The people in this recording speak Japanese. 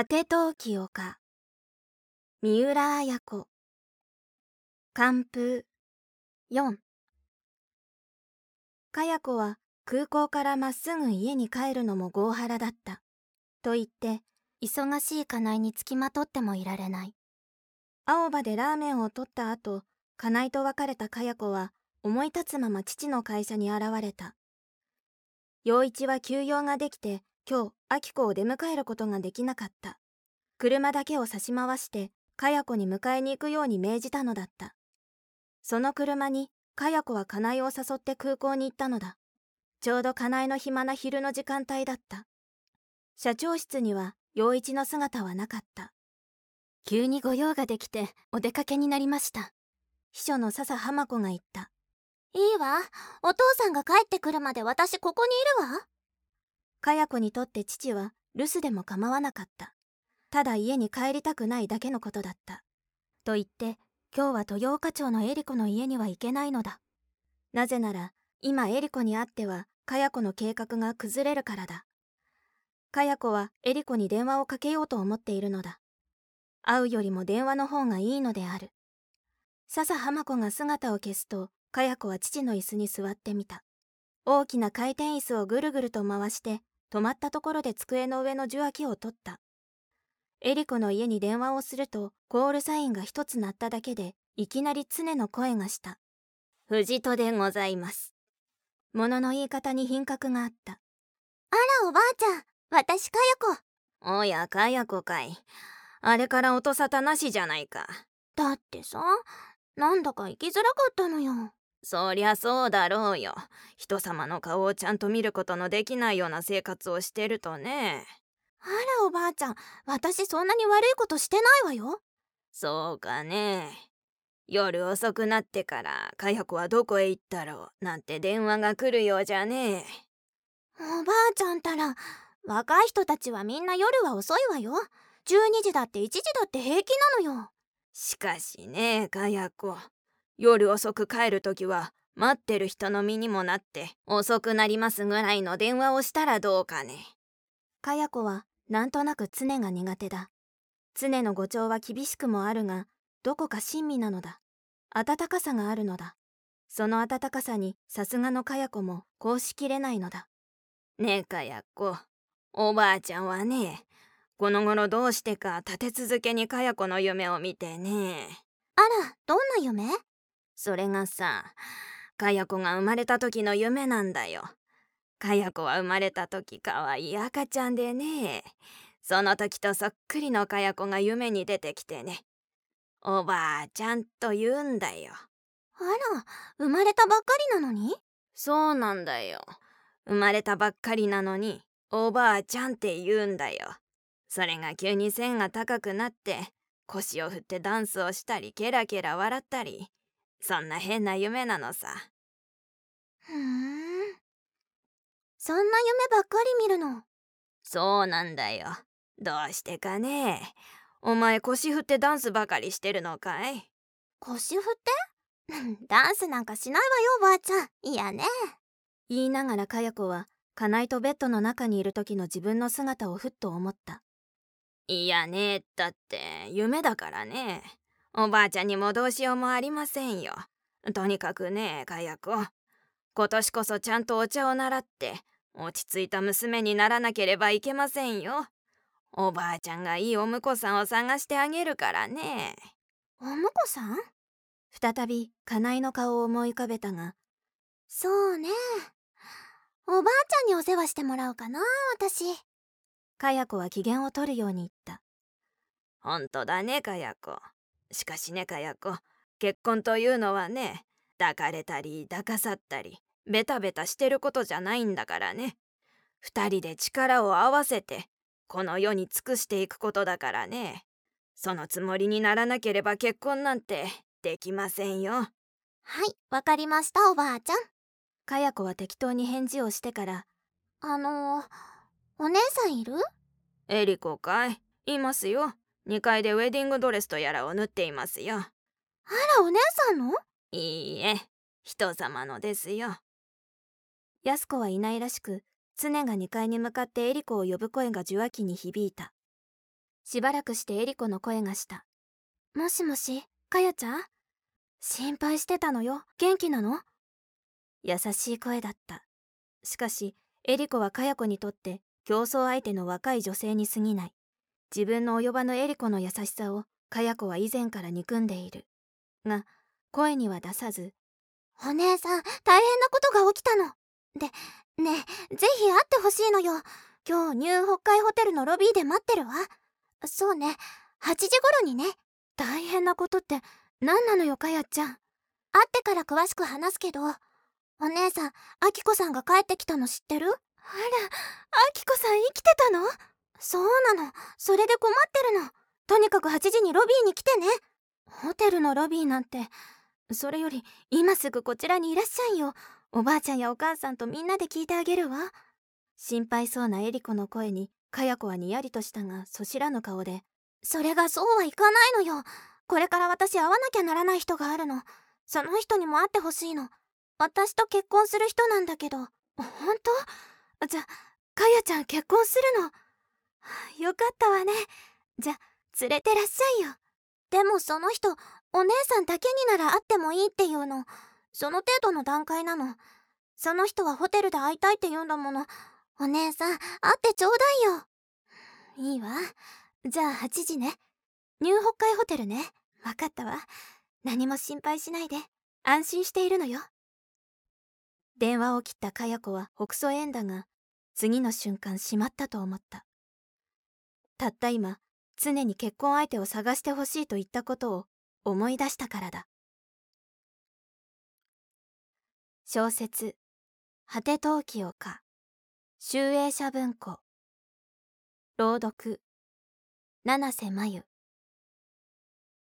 果て陶器丘三浦綾子。寒風。4かや子は空港からまっすぐ家に帰るのも合腹だった。と言って忙しい家内につきまとってもいられない。青葉でラーメンを取った後家内と別れたかや子は思い立つまま父の会社に現れた。陽一は休養ができて今日明子を出迎えることができなかった。車だけを差し回してかや子に迎えに行くように命じたのだった。その車にかや子はかなえを誘って空港に行ったのだ。ちょうどかなえの暇な昼の時間帯だった。社長室には陽一の姿はなかった。急にご用ができてお出かけになりました。秘書の笹浜子が言った。いいわ。お父さんが帰ってくるまで私ここにいるわ。かや子にとって父は留守でも構わなかったただ家に帰りたくないだけのことだった。と言って今日は豊岡町のエリコの家には行けないのだ。なぜなら今エリコに会ってはかや子の計画が崩れるからだ。かや子はエリコに電話をかけようと思っているのだ。会うよりも電話の方がいいのである。笹浜子が姿を消すとかや子は父の椅子に座ってみた。大きな回転椅子をぐるぐると回して止まったところで机の上の受話器を取った。エリコの家に電話をするとコールサインが一つ鳴っただけでいきなり常の声がした。藤戸でございます。物の言い方に品格があった。あらおばあちゃん私かや子おやかや子かい。あれから音沙汰なしじゃないか。だってさなんだか行きづらかったのよ。そりゃそうだろうよ。人様の顔をちゃんと見ることのできないような生活をしてるとねあらおばあちゃん。私そんなに悪いことしてないわよ。そうかね。夜遅くなってからかや子はどこへ行ったろうなんて電話が来るようじゃね。おばあちゃんたら若い人たちはみんな夜は遅いわよ。12時だって1時だって平気なのよ。しかしねかや子夜遅く帰る時は待ってる人の身にもなって遅くなりますぐらいの電話をしたらどうかね。かや子はなんとなく常が苦手だ。常の誤調は厳しくもあるが、どこか親身なのだ。温かさがあるのだ。その温かさにさすがのかや子もこうしきれないのだ。ねえかや子、おばあちゃんはね、この頃どうしてか立て続けにかや子の夢を見てね。あら、どんな夢？それがさかや子が生まれた時の夢なんだよかや子は生まれた時かわいい赤ちゃんでね。その時とそっくりのかや子が夢に出てきてね。おばあちゃんと言うんだよ。あら生まれたばっかりなのに？そうなんだよ。生まれたばっかりなのにおばあちゃんって言うんだよ。それが急に線が高くなって腰を振ってダンスをしたりケラケラ笑ったりそんな変な夢なのさ。ふんそんな夢ばっかり見るの。そうなんだよ。どうしてかね。お前腰振ってダンスばかりしてるのかい？腰振って？ダンスなんかしないわよおばあちゃん。いやね。言いながらかや子は家内とベッドの中にいる時の自分の姿をふっと思った。いやねだって夢だからね。おばあちゃんにもどうしようもありませんよ。とにかくね、かや子。今年こそちゃんとお茶を習って、落ち着いた娘にならなければいけませんよ。おばあちゃんがいいお婿さんを探してあげるからね。お婿さん？再び、家内の顔を思い浮かべたが。そうね。おばあちゃんにお世話してもらおうかな、私。かや子は機嫌を取るように言った。ほんとだね、かや子。しかしねかや子結婚というのはね抱かれたり抱かさったりベタベタしてることじゃないんだからね。二人で力を合わせてこの世に尽くしていくことだからね。そのつもりにならなければ結婚なんてできませんよ。はいわかりましたおばあちゃん。かや子は適当に返事をしてからあのー、お姉さんいる？エリコかい？いますよ。2階でウェディングドレスとやらを縫っていますよ。あらお姉さんの？いいえ人様のですよ安子はいないらしく常が2階に向かってエリコを呼ぶ声が受話器に響いた。しばらくしてエリコの声がした。もしもしかやちゃん？心配してたのよ。元気なの？優しい声だった。しかしエリコはかや子にとって競争相手の若い女性に過ぎない。自分の及ばぬエリコの優しさをかや子は以前から憎んでいる。が声には出さずお姉さん大変なことが起きたの。でねえぜひ会ってほしいのよ。今日ニュー北海ホテルのロビーで待ってるわ。そうね8時頃にね。大変なことって何なのよかやちゃん。会ってから詳しく話すけど。お姉さんあきこさんが帰ってきたの知ってる？あらあきこさん生きてたの？そうなの。それで困ってるの。とにかく8時にロビーに来てね。ホテルのロビーなんてそれより今すぐこちらにいらっしゃいよおばあちゃんやお母さんとみんなで聞いてあげるわ。心配そうなエリコの声にかや子はにやりとしたがそしらぬ顔で。それがそうはいかないのよ。これから私会わなきゃならない人があるの。その人にも会ってほしいの。私と結婚する人なんだけど。本当？じゃかやちゃん結婚するの？よかったわね。じゃ連れてらっしゃいよ。でもその人お姉さんだけになら会ってもいいっていうの。その程度の段階なの。その人はホテルで会いたいって言うんだもの。お姉さん会ってちょうだいよ。いいわ。じゃあ8時ね。ニュー北海ホテルね。分かったわ。何も心配しないで。安心しているのよ。電話を切ったかや子は北総縁だが次の瞬間しまったと思った。たった今常に結婚相手を探してほしいと言ったことを思い出したからだ。小説「果て陶器をか」集英社文庫。朗読。七瀬真由。